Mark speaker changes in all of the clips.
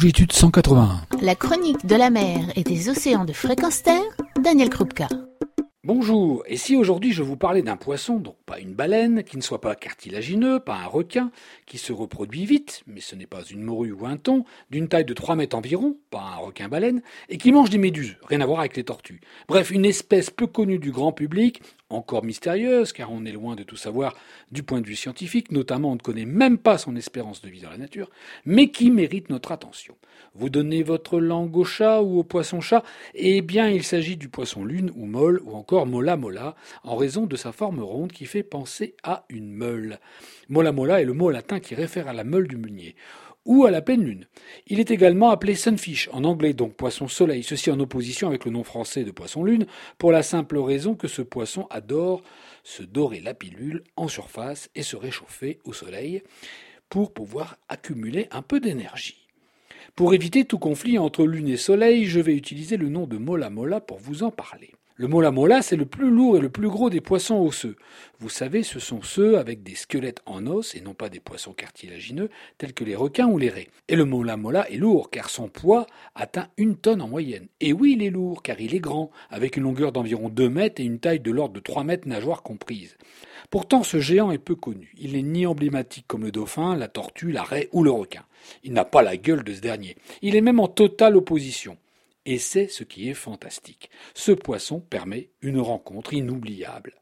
Speaker 1: Longitude 181.
Speaker 2: La chronique de la mer et des océans de fréquence terre, Daniel Krupka.
Speaker 3: Bonjour, et si aujourd'hui je vous parlais d'un poisson, donc pas une baleine, qui ne soit pas cartilagineux, pas un requin, qui se reproduit vite, mais ce n'est pas une morue ou un thon, d'une taille de 3 mètres environ, pas un requin-baleine, et qui mange des méduses, rien à voir avec les tortues. Bref, une espèce peu connue du grand public, encore mystérieuse, car on est loin de tout savoir du point de vue scientifique, notamment on ne connaît même pas son espérance de vie dans la nature, mais qui mérite notre attention. Vous donnez votre langue au chat ou au poisson-chat, eh bien il s'agit du poisson lune ou molle ou encore mola mola, en raison de sa forme ronde qui fait penser à une meule. Mola mola est le mot latin qui réfère à la meule du meunier ou à la pleine lune. Il est également appelé sunfish en anglais, donc poisson soleil, ceci en opposition avec le nom français de poisson lune, pour la simple raison que ce poisson adore se dorer la pilule en surface et se réchauffer au soleil pour pouvoir accumuler un peu d'énergie. Pour éviter tout conflit entre lune et soleil, je vais utiliser le nom de Mola Mola pour vous en parler. Le mola c'est le plus lourd et le plus gros des poissons osseux. Vous savez, ce sont ceux avec des squelettes en os et non pas des poissons cartilagineux tels que les requins ou les raies. Et le mola mola est lourd car son poids atteint une tonne en moyenne. Et oui, il est lourd car il est grand, avec une longueur d'environ 2 mètres et une taille de l'ordre de 3 mètres nageoires comprises. Pourtant, ce géant est peu connu. Il n'est ni emblématique comme le dauphin, la tortue, la raie ou le requin. Il n'a pas la gueule de ce dernier. Il est même en totale opposition. Et c'est ce qui est fantastique. Ce poisson permet une rencontre inoubliable.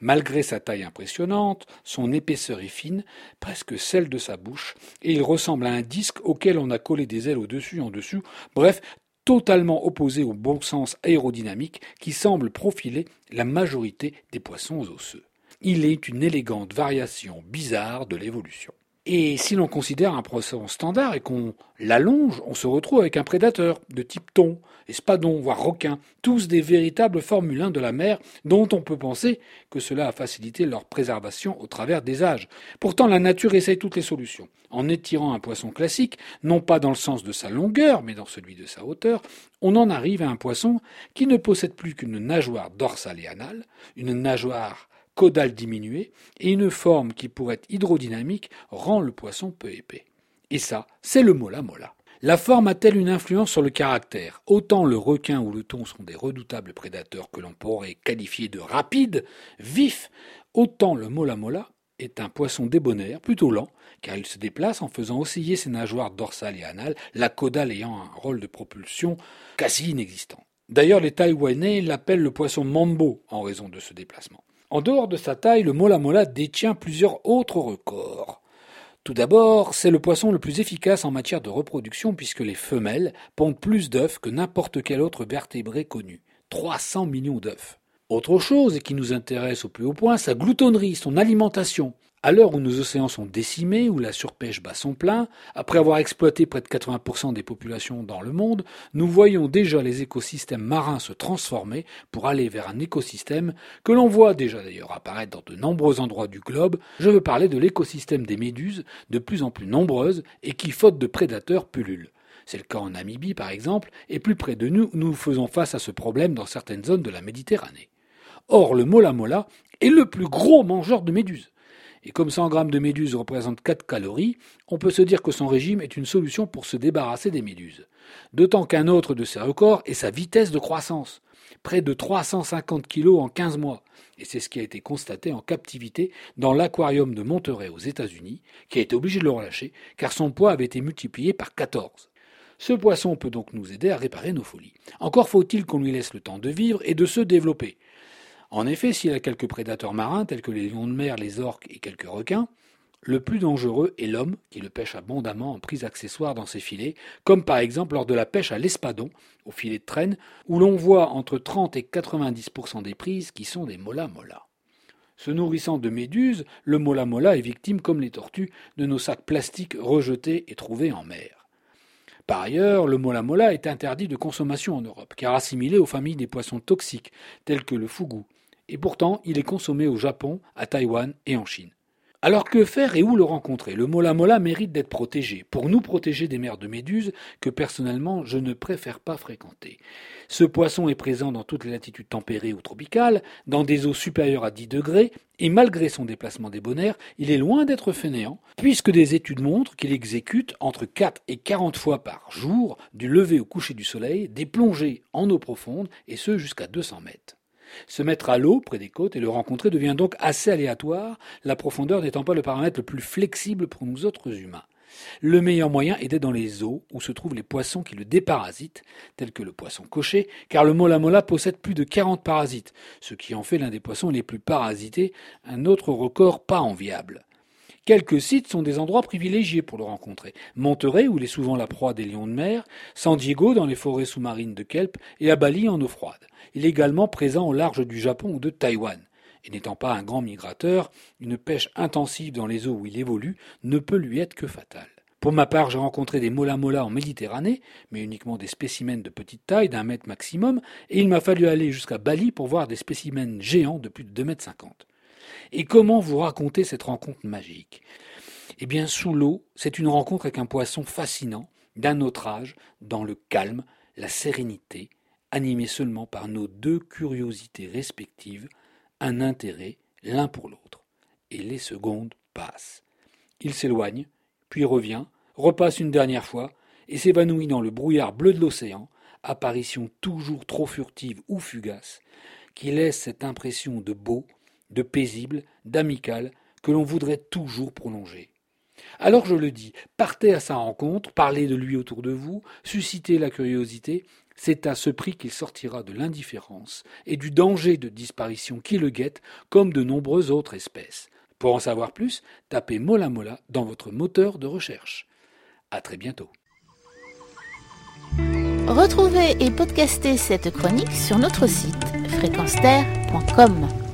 Speaker 3: Malgré sa taille impressionnante, son épaisseur est fine, presque celle de sa bouche, et il ressemble à un disque auquel on a collé des ailes au-dessus en dessous, bref, totalement opposé au bon sens aérodynamique qui semble profiler la majorité des poissons osseux. Il est une élégante variation bizarre de l'évolution. Et si l'on considère un poisson standard et qu'on l'allonge, on se retrouve avec un prédateur de type thon, espadon, voire requin, tous des véritables formulins de la mer dont on peut penser que cela a facilité leur préservation au travers des âges. Pourtant, la nature essaye toutes les solutions. En étirant un poisson classique, non pas dans le sens de sa longueur, mais dans celui de sa hauteur, on en arrive à un poisson qui ne possède plus qu'une nageoire dorsale et anale, une nageoire caudale diminuée et une forme qui pourrait être hydrodynamique rend le poisson peu épais. Et ça, c'est le mola mola. La forme a-t-elle une influence sur le caractère? Autant le requin ou le thon sont des redoutables prédateurs que l'on pourrait qualifier de rapides, vifs, autant le mola mola est un poisson débonnaire, plutôt lent, car il se déplace en faisant osciller ses nageoires dorsales et anales, la caudale ayant un rôle de propulsion quasi inexistant. D'ailleurs, les Taïwanais l'appellent le poisson mambo en raison de ce déplacement. En dehors de sa taille, le mola mola détient plusieurs autres records. Tout d'abord, c'est le poisson le plus efficace en matière de reproduction puisque les femelles pondent plus d'œufs que n'importe quel autre vertébré connu. 300 millions d'œufs. Autre chose, qui nous intéresse au plus haut point, sa gloutonnerie, son alimentation. À l'heure où nos océans sont décimés, où la surpêche bat son plein, après avoir exploité près de 80% des populations dans le monde, nous voyons déjà les écosystèmes marins se transformer pour aller vers un écosystème que l'on voit déjà d'ailleurs apparaître dans de nombreux endroits du globe. Je veux parler de l'écosystème des méduses, de plus en plus nombreuses et qui, faute de prédateurs, pullulent. C'est le cas en Namibie par exemple, et plus près de nous, nous faisons face à ce problème dans certaines zones de la Méditerranée. Or, le mola mola est le plus gros mangeur de méduses. Et comme 100 grammes de méduses représentent 4 calories, on peut se dire que son régime est une solution pour se débarrasser des méduses. D'autant qu'un autre de ses records est sa vitesse de croissance. Près de 350 kilos en 15 mois. Et c'est ce qui a été constaté en captivité dans l'aquarium de Monterey aux États-Unis, qui a été obligé de le relâcher, car son poids avait été multiplié par 14. Ce poisson peut donc nous aider à réparer nos folies. Encore faut-il qu'on lui laisse le temps de vivre et de se développer. En effet, s'il a quelques prédateurs marins tels que les lions de mer, les orques et quelques requins, le plus dangereux est l'homme qui le pêche abondamment en prise accessoire dans ses filets, comme par exemple lors de la pêche à l'espadon, au filet de traîne, où l'on voit entre 30 et 90% des prises qui sont des mola mola. Se nourrissant de méduses, le mola mola est victime, comme les tortues, de nos sacs plastiques rejetés et trouvés en mer. Par ailleurs, le mola mola est interdit de consommation en Europe, car assimilé aux familles des poissons toxiques, tels que le fugu, et pourtant il est consommé au Japon, à Taïwan et en Chine. Alors que faire et où le rencontrer? Le mola mola mérite d'être protégé, pour nous protéger des mers de méduses que personnellement je ne préfère pas fréquenter. Ce poisson est présent dans toutes les latitudes tempérées ou tropicales, dans des eaux supérieures à 10 degrés, et malgré son déplacement débonnaire, il est loin d'être fainéant, puisque des études montrent qu'il exécute entre 4 et 40 fois par jour, du lever au coucher du soleil, des plongées en eau profonde, et ce jusqu'à 200 mètres. Se mettre à l'eau près des côtes et le rencontrer devient donc assez aléatoire, la profondeur n'étant pas le paramètre le plus flexible pour nous autres humains. Le meilleur moyen est d'être dans les eaux où se trouvent les poissons qui le déparasitent, tels que le poisson cocher, car le mola mola possède plus de 40 parasites, ce qui en fait l'un des poissons les plus parasités, un autre record pas enviable. Quelques sites sont des endroits privilégiés pour le rencontrer. Monterey, où il est souvent la proie des lions de mer, San Diego, dans les forêts sous-marines de kelp, et à Bali, en eau froide. Il est également présent au large du Japon ou de Taïwan. Et n'étant pas un grand migrateur, une pêche intensive dans les eaux où il évolue ne peut lui être que fatale. Pour ma part, j'ai rencontré des mola mola en Méditerranée, mais uniquement des spécimens de petite taille, d'un mètre maximum, et il m'a fallu aller jusqu'à Bali pour voir des spécimens géants de plus de deux mètres cinquante. Et comment vous raconter cette rencontre magique? Eh bien, sous l'eau, c'est une rencontre avec un poisson fascinant, d'un autre âge, dans le calme, la sérénité, animé seulement par nos deux curiosités respectives, un intérêt l'un pour l'autre. Et les secondes passent. Il s'éloigne, puis revient, repasse une dernière fois, et s'évanouit dans le brouillard bleu de l'océan, apparition toujours trop furtive ou fugace, qui laisse cette impression de beau, de paisible, d'amical, que l'on voudrait toujours prolonger. Alors je le dis, partez à sa rencontre, parlez de lui autour de vous, suscitez la curiosité, c'est à ce prix qu'il sortira de l'indifférence et du danger de disparition qui le guette, comme de nombreuses autres espèces. Pour en savoir plus, tapez Mola Mola dans votre moteur de recherche. À très bientôt.
Speaker 2: Retrouvez et podcastez cette chronique sur notre site fréquenceterre.com.